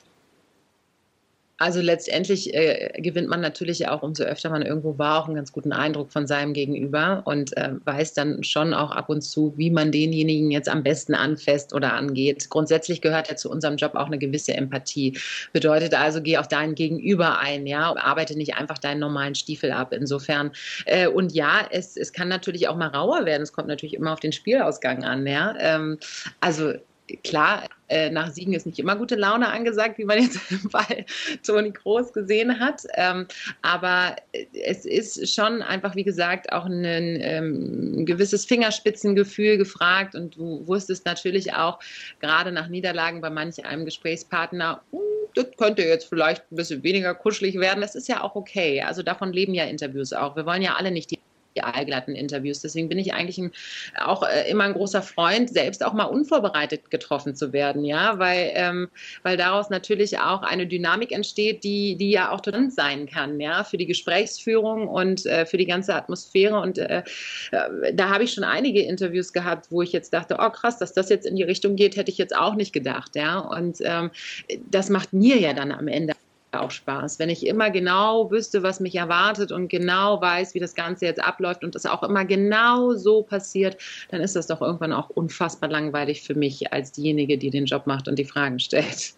Also letztendlich äh, gewinnt man natürlich auch, umso öfter man irgendwo war, auch einen ganz guten Eindruck von seinem Gegenüber und äh, weiß dann schon auch ab und zu, wie man denjenigen jetzt am besten anfasst oder angeht. Grundsätzlich gehört ja zu unserem Job auch eine gewisse Empathie. Bedeutet also, geh auf deinen Gegenüber ein, ja, arbeite nicht einfach deinen normalen Stiefel ab. Insofern, äh, und ja, es, es kann natürlich auch mal rauer werden. Es kommt natürlich immer auf den Spielausgang an, ja. Ähm, also klar, äh, nach Siegen ist nicht immer gute Laune angesagt, wie man jetzt bei Toni Groß gesehen hat. Ähm, aber es ist schon einfach, wie gesagt, auch ein, ähm, ein gewisses Fingerspitzengefühl gefragt. Und du wusstest natürlich auch, gerade nach Niederlagen bei manch einem Gesprächspartner, uh, das könnte jetzt vielleicht ein bisschen weniger kuschelig werden. Das ist ja auch okay. Also davon leben ja Interviews auch. Wir wollen ja alle nicht die die allglatten Interviews. Deswegen bin ich eigentlich ein, auch äh, immer ein großer Freund, selbst auch mal unvorbereitet getroffen zu werden, ja, weil, ähm, weil daraus natürlich auch eine Dynamik entsteht, die, die ja auch tolerant sein kann, ja, für die Gesprächsführung und äh, für die ganze Atmosphäre. Und äh, äh, da habe ich schon einige Interviews gehabt, wo ich jetzt dachte, oh krass, dass das jetzt in die Richtung geht, hätte ich jetzt auch nicht gedacht, ja. Und ähm, das macht mir ja dann am Ende auch Spaß. Wenn ich immer genau wüsste, was mich erwartet und genau weiß, wie das Ganze jetzt abläuft und es auch immer genau so passiert, dann ist das doch irgendwann auch unfassbar langweilig für mich als diejenige, die den Job macht und die Fragen stellt.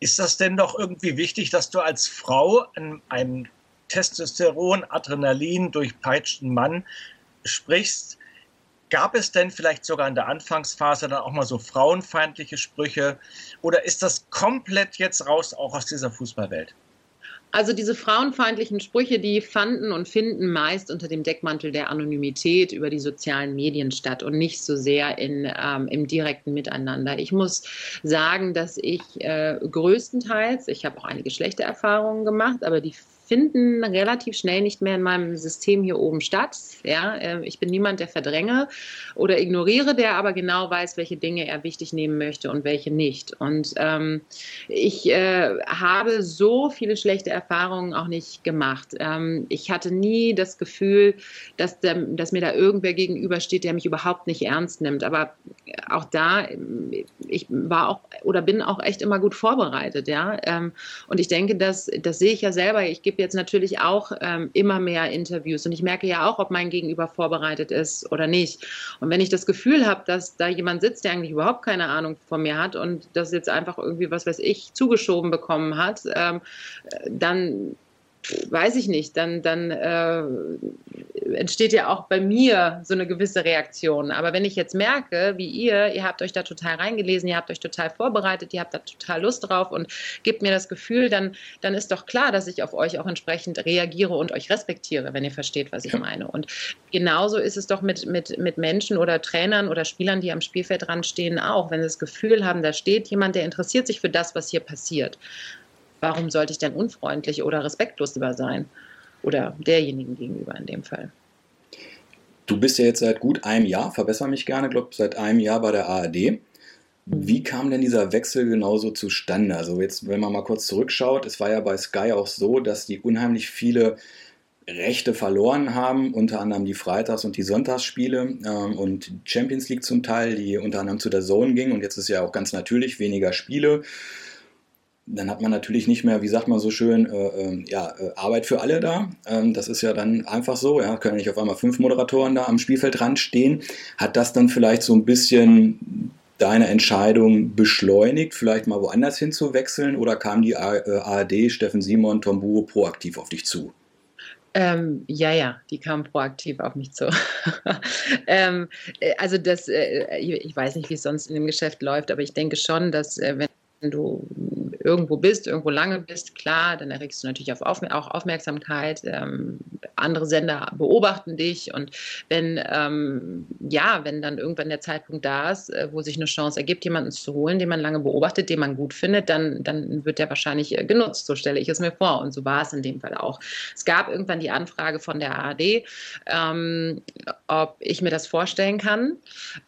Ist das denn doch irgendwie wichtig, dass du als Frau einen Testosteron, Adrenalin durchpeitschten Mann sprichst, Gab es denn vielleicht sogar in der Anfangsphase dann auch mal so frauenfeindliche Sprüche oder ist das komplett jetzt raus auch aus dieser Fußballwelt?
Also diese frauenfeindlichen Sprüche, die fanden und finden meist unter dem Deckmantel der Anonymität über die sozialen Medien statt und nicht so sehr in, ähm, im direkten Miteinander. Ich muss sagen, dass ich äh, größtenteils, ich habe auch einige schlechte Erfahrungen gemacht, aber die finden relativ schnell nicht mehr in meinem System hier oben statt. Ja, ähm, ich bin niemand, der verdränge oder ignoriere, der aber genau weiß, welche Dinge er wichtig nehmen möchte und welche nicht. Und ähm, ich äh, habe so viele schlechte Erfahrungen auch nicht gemacht. Ähm, ich hatte nie das Gefühl, dass, der, dass mir da irgendwer gegenübersteht, der mich überhaupt nicht ernst nimmt. Aber auch da, ich war auch oder bin auch echt immer gut vorbereitet. Ja, ähm, und ich denke, dass das sehe ich ja selber. Ich gebe jetzt natürlich auch ähm, immer mehr Interviews und ich merke ja auch, ob mein Gegenüber vorbereitet ist oder nicht. Und wenn ich das Gefühl habe, dass da jemand sitzt, der eigentlich überhaupt keine Ahnung von mir hat und das jetzt einfach irgendwie, was weiß ich, zugeschoben bekommen hat, ähm, dann weiß ich nicht, dann, dann äh, entsteht ja auch bei mir so eine gewisse Reaktion. Aber wenn ich jetzt merke, wie ihr, ihr habt euch da total reingelesen, ihr habt euch total vorbereitet, ihr habt da total Lust drauf und gebt mir das Gefühl, dann, dann ist doch klar, dass ich auf euch auch entsprechend reagiere und euch respektiere, wenn ihr versteht, was ich ja. meine. Und genauso ist es doch mit, mit, mit Menschen oder Trainern oder Spielern, die am Spielfeld dran stehen, auch. Wenn sie das Gefühl haben, da steht jemand, der interessiert sich für das, was hier passiert warum sollte ich denn unfreundlich oder respektlos lieber sein? Oder derjenigen gegenüber in dem Fall.
Du bist ja jetzt seit gut einem Jahr, verbessere mich gerne, glaube seit einem Jahr bei der ARD. Mhm. Wie kam denn dieser Wechsel genauso zustande? Also jetzt, wenn man mal kurz zurückschaut, es war ja bei Sky auch so, dass die unheimlich viele Rechte verloren haben, unter anderem die Freitags- und die Sonntagsspiele ähm, und Champions League zum Teil, die unter anderem zu der Zone ging und jetzt ist ja auch ganz natürlich weniger Spiele dann hat man natürlich nicht mehr, wie sagt man so schön, äh, äh, ja, äh, Arbeit für alle da. Ähm, das ist ja dann einfach so, ja, können nicht auf einmal fünf Moderatoren da am Spielfeldrand stehen. Hat das dann vielleicht so ein bisschen deine Entscheidung beschleunigt, vielleicht mal woanders hinzuwechseln oder kam die ARD, äh, Steffen Simon, Tom Buro proaktiv auf dich zu?
Ähm, ja, ja, die kam proaktiv auf mich zu. ähm, äh, also das, äh, ich weiß nicht, wie es sonst in dem Geschäft läuft, aber ich denke schon, dass wenn du irgendwo bist, irgendwo lange bist, klar, dann erregst du natürlich auf auch Aufmerksamkeit. Ähm, andere Sender beobachten dich und wenn, ähm, ja, wenn dann irgendwann der Zeitpunkt da ist, äh, wo sich eine Chance ergibt, jemanden zu holen, den man lange beobachtet, den man gut findet, dann, dann wird der wahrscheinlich äh, genutzt. So stelle ich es mir vor. Und so war es in dem Fall auch. Es gab irgendwann die Anfrage von der ARD, ähm, ob ich mir das vorstellen kann.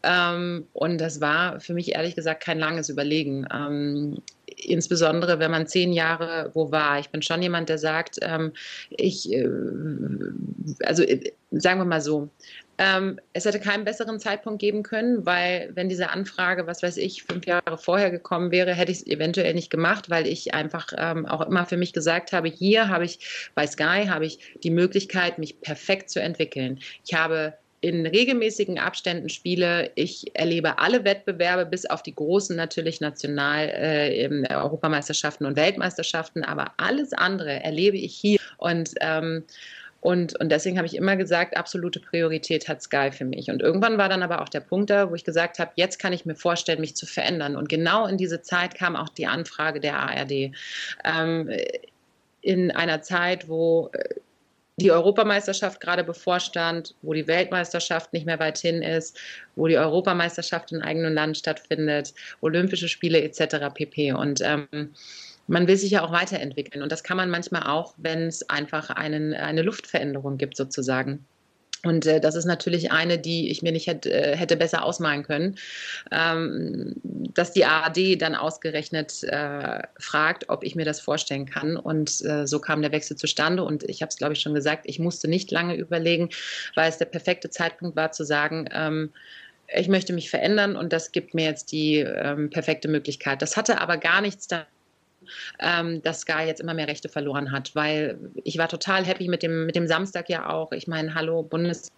Ähm, und das war für mich ehrlich gesagt kein langes Überlegen. Insbesondere wenn man zehn Jahre wo war. Ich bin schon jemand, der sagt, ähm, ich, äh, also äh, sagen wir mal so, ähm, es hätte keinen besseren Zeitpunkt geben können, weil wenn diese Anfrage, was weiß ich, fünf Jahre vorher gekommen wäre, hätte ich es eventuell nicht gemacht, weil ich einfach ähm, auch immer für mich gesagt habe, hier habe ich bei Sky habe ich die Möglichkeit, mich perfekt zu entwickeln. Ich habe in regelmäßigen Abständen spiele. Ich erlebe alle Wettbewerbe, bis auf die großen natürlich national äh, Europameisterschaften und Weltmeisterschaften, aber alles andere erlebe ich hier. Und ähm, und, und deswegen habe ich immer gesagt, absolute Priorität hat Sky für mich. Und irgendwann war dann aber auch der Punkt da, wo ich gesagt habe, jetzt kann ich mir vorstellen, mich zu verändern. Und genau in diese Zeit kam auch die Anfrage der ARD. Ähm, in einer Zeit, wo äh, die Europameisterschaft gerade bevorstand, wo die Weltmeisterschaft nicht mehr weit hin ist, wo die Europameisterschaft im eigenen Land stattfindet, Olympische Spiele etc. pp. Und ähm, man will sich ja auch weiterentwickeln. Und das kann man manchmal auch, wenn es einfach einen, eine Luftveränderung gibt, sozusagen. Und äh, das ist natürlich eine, die ich mir nicht hätte, äh, hätte besser ausmalen können, ähm, dass die ARD dann ausgerechnet äh, fragt, ob ich mir das vorstellen kann. Und äh, so kam der Wechsel zustande. Und ich habe es, glaube ich, schon gesagt, ich musste nicht lange überlegen, weil es der perfekte Zeitpunkt war zu sagen, ähm, ich möchte mich verändern und das gibt mir jetzt die ähm, perfekte Möglichkeit. Das hatte aber gar nichts damit ähm, dass Sky jetzt immer mehr Rechte verloren hat, weil ich war total happy mit dem, mit dem Samstag ja auch. Ich meine, hallo, Bundes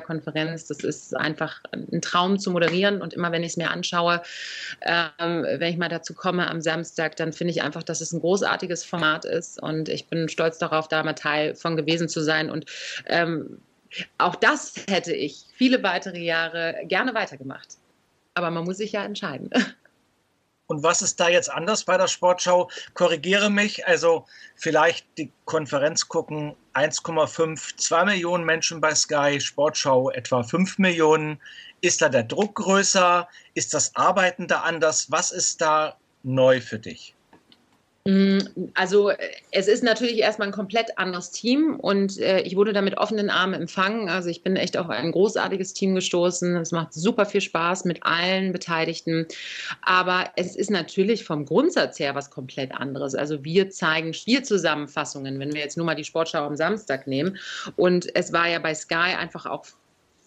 Konferenz. Das ist einfach ein Traum zu moderieren. Und immer wenn ich es mir anschaue, ähm, wenn ich mal dazu komme am Samstag, dann finde ich einfach, dass es ein großartiges Format ist. Und ich bin stolz darauf, da mal Teil von gewesen zu sein. Und ähm, auch das hätte ich viele weitere Jahre gerne weitergemacht. Aber man muss sich ja entscheiden.
Und was ist da jetzt anders bei der Sportschau? Korrigiere mich. Also vielleicht die Konferenz gucken 1,5, 2 Millionen Menschen bei Sky, Sportschau etwa 5 Millionen. Ist da der Druck größer? Ist das Arbeiten da anders? Was ist da neu für dich?
Mm, also es ist natürlich erstmal ein komplett anderes Team und äh, ich wurde da mit offenen Armen empfangen. Also ich bin echt auf ein großartiges Team gestoßen. Es macht super viel Spaß mit allen Beteiligten. Aber es ist natürlich vom Grundsatz her was komplett anderes. Also wir zeigen Spielzusammenfassungen, wenn wir jetzt nur mal die Sportschau am Samstag nehmen. Und es war ja bei Sky einfach auch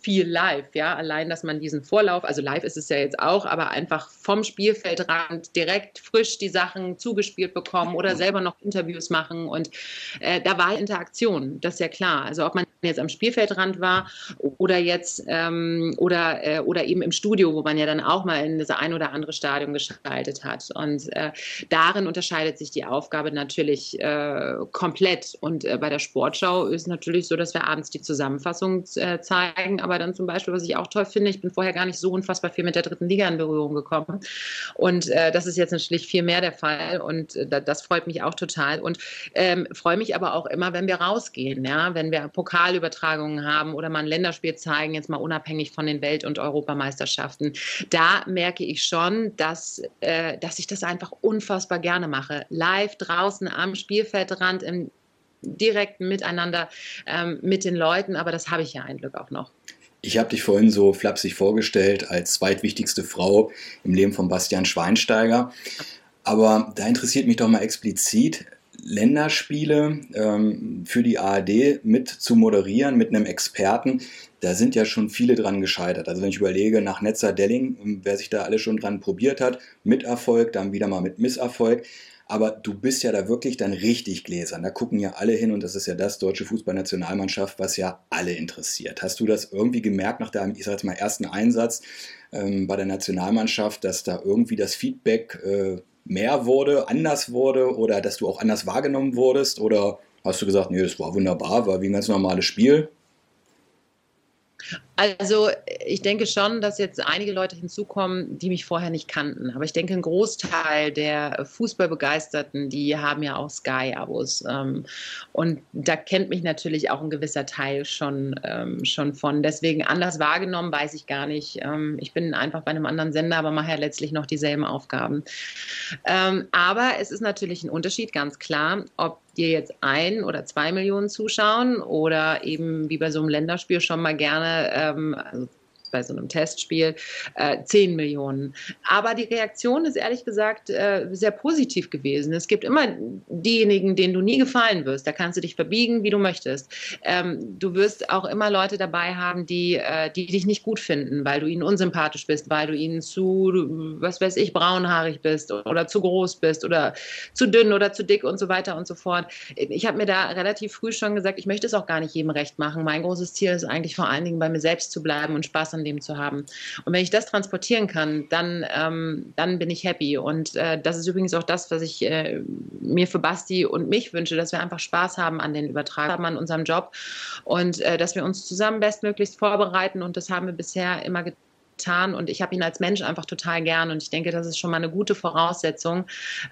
viel live, ja. Allein, dass man diesen Vorlauf, also live ist es ja jetzt auch, aber einfach vom Spielfeldrand direkt frisch die Sachen zugespielt bekommen oder selber noch Interviews machen. Und äh, da war Interaktion, das ist ja klar. Also ob man jetzt am Spielfeldrand war oder jetzt ähm, oder, äh, oder eben im Studio, wo man ja dann auch mal in das ein oder andere Stadion geschaltet hat. Und äh, darin unterscheidet sich die Aufgabe natürlich äh, komplett. Und äh, bei der Sportschau ist natürlich so, dass wir abends die Zusammenfassung äh, zeigen, aber aber dann zum Beispiel, was ich auch toll finde, ich bin vorher gar nicht so unfassbar viel mit der dritten Liga in Berührung gekommen. Und äh, das ist jetzt natürlich viel mehr der Fall und äh, das freut mich auch total. Und ähm, freue mich aber auch immer, wenn wir rausgehen, ja, wenn wir Pokalübertragungen haben oder mal ein Länderspiel zeigen, jetzt mal unabhängig von den Welt- und Europameisterschaften. Da merke ich schon, dass, äh, dass ich das einfach unfassbar gerne mache. Live draußen am Spielfeldrand im direkten Miteinander ähm, mit den Leuten, aber das habe ich ja ein Glück auch noch.
Ich habe dich vorhin so flapsig vorgestellt als zweitwichtigste Frau im Leben von Bastian Schweinsteiger. Aber da interessiert mich doch mal explizit, Länderspiele ähm, für die ARD mit zu moderieren, mit einem Experten. Da sind ja schon viele dran gescheitert. Also wenn ich überlege, nach Netzer Delling, wer sich da alle schon dran probiert hat, mit Erfolg, dann wieder mal mit Misserfolg. Aber du bist ja da wirklich dann richtig gläsern. Da gucken ja alle hin und das ist ja das deutsche Fußballnationalmannschaft, was ja alle interessiert. Hast du das irgendwie gemerkt nach deinem, ich sag jetzt mal, ersten Einsatz ähm, bei der Nationalmannschaft, dass da irgendwie das Feedback äh, mehr wurde, anders wurde oder dass du auch anders wahrgenommen wurdest? Oder hast du gesagt, nee, das war wunderbar, war wie ein ganz normales Spiel?
Also ich denke schon, dass jetzt einige Leute hinzukommen, die mich vorher nicht kannten. Aber ich denke, ein Großteil der Fußballbegeisterten, die haben ja auch Sky-Abos. Ähm, und da kennt mich natürlich auch ein gewisser Teil schon, ähm, schon von. Deswegen anders wahrgenommen weiß ich gar nicht. Ähm, ich bin einfach bei einem anderen Sender, aber mache ja letztlich noch dieselben Aufgaben. aber es ist natürlich ein Unterschied, ganz klar, ob dir jetzt ein oder zwei Millionen zuschauen oder eben wie bei so einem Länderspiel schon mal gerne, ähm, also bei so einem Testspiel äh, 10 Millionen. Aber die Reaktion ist ehrlich gesagt äh, sehr positiv gewesen. Es gibt immer diejenigen, denen du nie gefallen wirst. Da kannst du dich verbiegen, wie du möchtest. Ähm, du wirst auch immer Leute dabei haben, die, äh, die dich nicht gut finden, weil du ihnen unsympathisch bist, weil du ihnen zu, was weiß ich, braunhaarig bist oder zu groß bist oder zu dünn oder zu dick und so weiter und so fort. Ich habe mir da relativ früh schon gesagt, ich möchte es auch gar nicht jedem recht machen. Mein großes Ziel ist eigentlich vor allen Dingen bei mir selbst zu bleiben und Spaß an Leben zu haben. Und wenn ich das transportieren kann, dann, ähm, dann bin ich happy. Und äh, das ist übrigens auch das, was ich äh, mir für Basti und mich wünsche, dass wir einfach Spaß haben an den Übertragungen, an unserem Job und äh, dass wir uns zusammen bestmöglichst vorbereiten. Und das haben wir bisher immer getan getan und ich habe ihn als Mensch einfach total gern und ich denke, das ist schon mal eine gute Voraussetzung,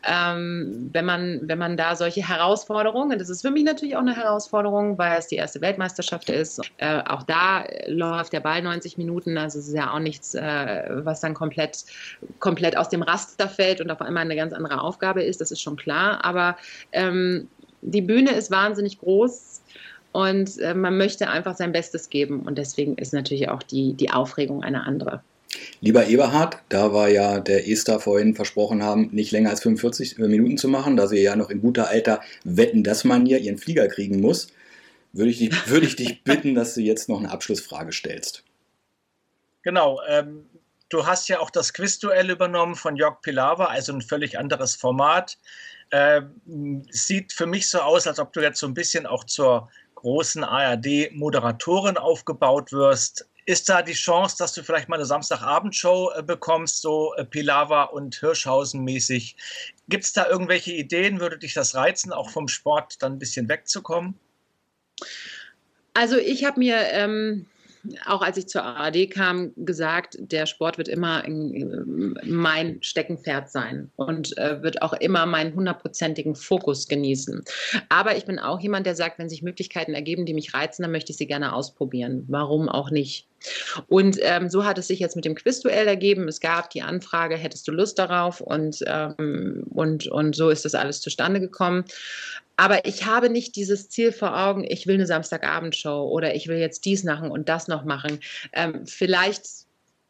ähm, wenn, man, wenn man da solche Herausforderungen, das ist für mich natürlich auch eine Herausforderung, weil es die erste Weltmeisterschaft ist, äh, auch da läuft der Ball 90 Minuten, also es ist ja auch nichts, äh, was dann komplett, komplett aus dem Raster fällt und auf einmal eine ganz andere Aufgabe ist, das ist schon klar, aber ähm, die Bühne ist wahnsinnig groß, und äh, man möchte einfach sein Bestes geben und deswegen ist natürlich auch die, die Aufregung eine andere.
Lieber Eberhard, da wir ja der Esther vorhin versprochen haben, nicht länger als 45 Minuten zu machen, da sie ja noch in guter alter Wetten das Manier ihren Flieger kriegen muss, würde ich, dich, würde ich dich bitten, dass du jetzt noch eine Abschlussfrage stellst.
Genau. Ähm, du hast ja auch das Quizduell übernommen von Jörg Pilawa, also ein völlig anderes Format. Ähm, sieht für mich so aus, als ob du jetzt so ein bisschen auch zur großen ARD-Moderatorin aufgebaut wirst. Ist da die Chance, dass du vielleicht mal eine Samstagabendshow äh, bekommst, so äh, Pilawa und Hirschhausen mäßig? Gibt es da irgendwelche Ideen? Würde dich das reizen, auch vom Sport dann ein bisschen wegzukommen?
Also ich habe mir ähm, auch als ich zur ARD kam, gesagt, der Sport wird immer mein Steckenpferd sein und äh, wird auch immer meinen hundertprozentigen Fokus genießen. Aber ich bin auch jemand, der sagt, wenn sich Möglichkeiten ergeben, die mich reizen, dann möchte ich sie gerne ausprobieren. Warum auch nicht? Und ähm, so hat es sich jetzt mit dem Quizduell ergeben. Es gab die Anfrage, hättest du Lust darauf? Und, ähm, und, und so ist das alles zustande gekommen. Aber ich habe nicht dieses Ziel vor Augen, ich will eine Samstagabendshow oder ich will jetzt dies machen und das noch machen. Ähm, vielleicht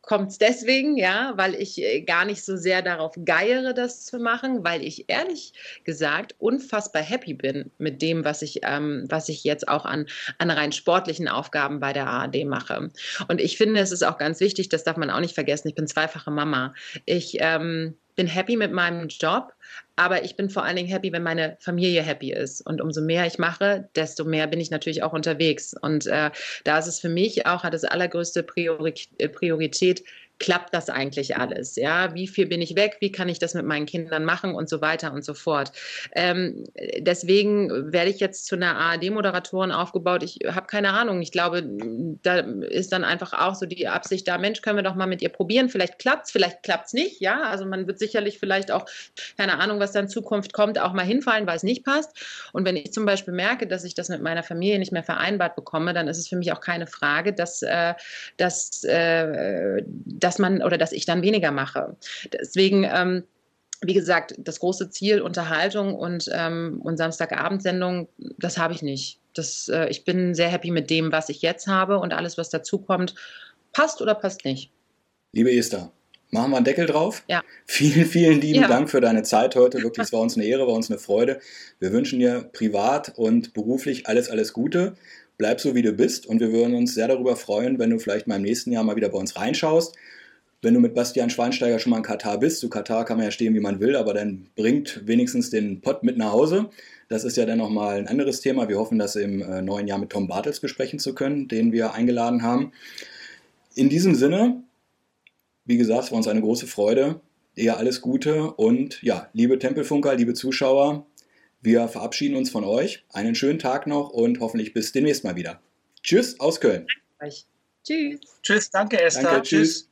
kommt es deswegen, ja, weil ich äh, gar nicht so sehr darauf geiere, das zu machen, weil ich ehrlich gesagt unfassbar happy bin mit dem, was ich, ähm, was ich jetzt auch an, an rein sportlichen Aufgaben bei der ARD mache. Und ich finde, es ist auch ganz wichtig, das darf man auch nicht vergessen, ich bin zweifache Mama. Ich ähm, bin happy mit meinem Job, aber ich bin vor allen Dingen happy, wenn meine Familie happy ist. Und umso mehr ich mache, desto mehr bin ich natürlich auch unterwegs. Und äh, da ist es für mich auch, hat das allergrößte Priorität, klappt das eigentlich alles? Ja, wie viel bin ich weg? Wie kann ich das mit meinen Kindern machen und so weiter und so fort? Ähm, deswegen werde ich jetzt zu einer ARD-Moderatorin aufgebaut. Ich habe keine Ahnung. Ich glaube, da ist dann einfach auch so die Absicht da, Mensch, können wir doch mal mit ihr probieren. Vielleicht klappt es, vielleicht klappt es nicht. Ja, also man wird sicherlich vielleicht auch, keine Ahnung, was da in Zukunft kommt, auch mal hinfallen, weil es nicht passt. Und wenn ich zum Beispiel merke, dass ich das mit meiner Familie nicht mehr vereinbart bekomme, dann ist es für mich auch keine Frage, dass, äh, dass, äh, dass man oder dass ich dann weniger mache. Deswegen, ähm, wie gesagt, das große Ziel Unterhaltung und, ähm, und Samstagabendsendung, das habe ich nicht. Das, äh, ich bin sehr happy mit dem, was ich jetzt habe und alles, was dazu kommt, passt oder passt nicht.
Liebe Esther, machen wir einen Deckel drauf.
Ja.
Vielen, vielen lieben ja. Dank für deine Zeit heute. Wirklich, es war uns eine Ehre, war uns eine Freude. Wir wünschen dir privat und beruflich alles, alles Gute bleib so, wie du bist und wir würden uns sehr darüber freuen, wenn du vielleicht mal im nächsten Jahr mal wieder bei uns reinschaust. Wenn du mit Bastian Schweinsteiger schon mal in Katar bist, zu Katar kann man ja stehen, wie man will, aber dann bringt wenigstens den Pott mit nach Hause. Das ist ja dann nochmal ein anderes Thema. Wir hoffen, das im äh, neuen Jahr mit Tom Bartels besprechen zu können, den wir eingeladen haben. In diesem Sinne, wie gesagt, es war uns eine große Freude. Eher alles Gute und ja, liebe Tempelfunker, liebe Zuschauer, wir verabschieden uns von euch. Einen schönen Tag noch und hoffentlich bis demnächst mal wieder. Tschüss aus Köln.
Tschüss.
Tschüss, danke Esther.
Danke, tschüss. tschüss.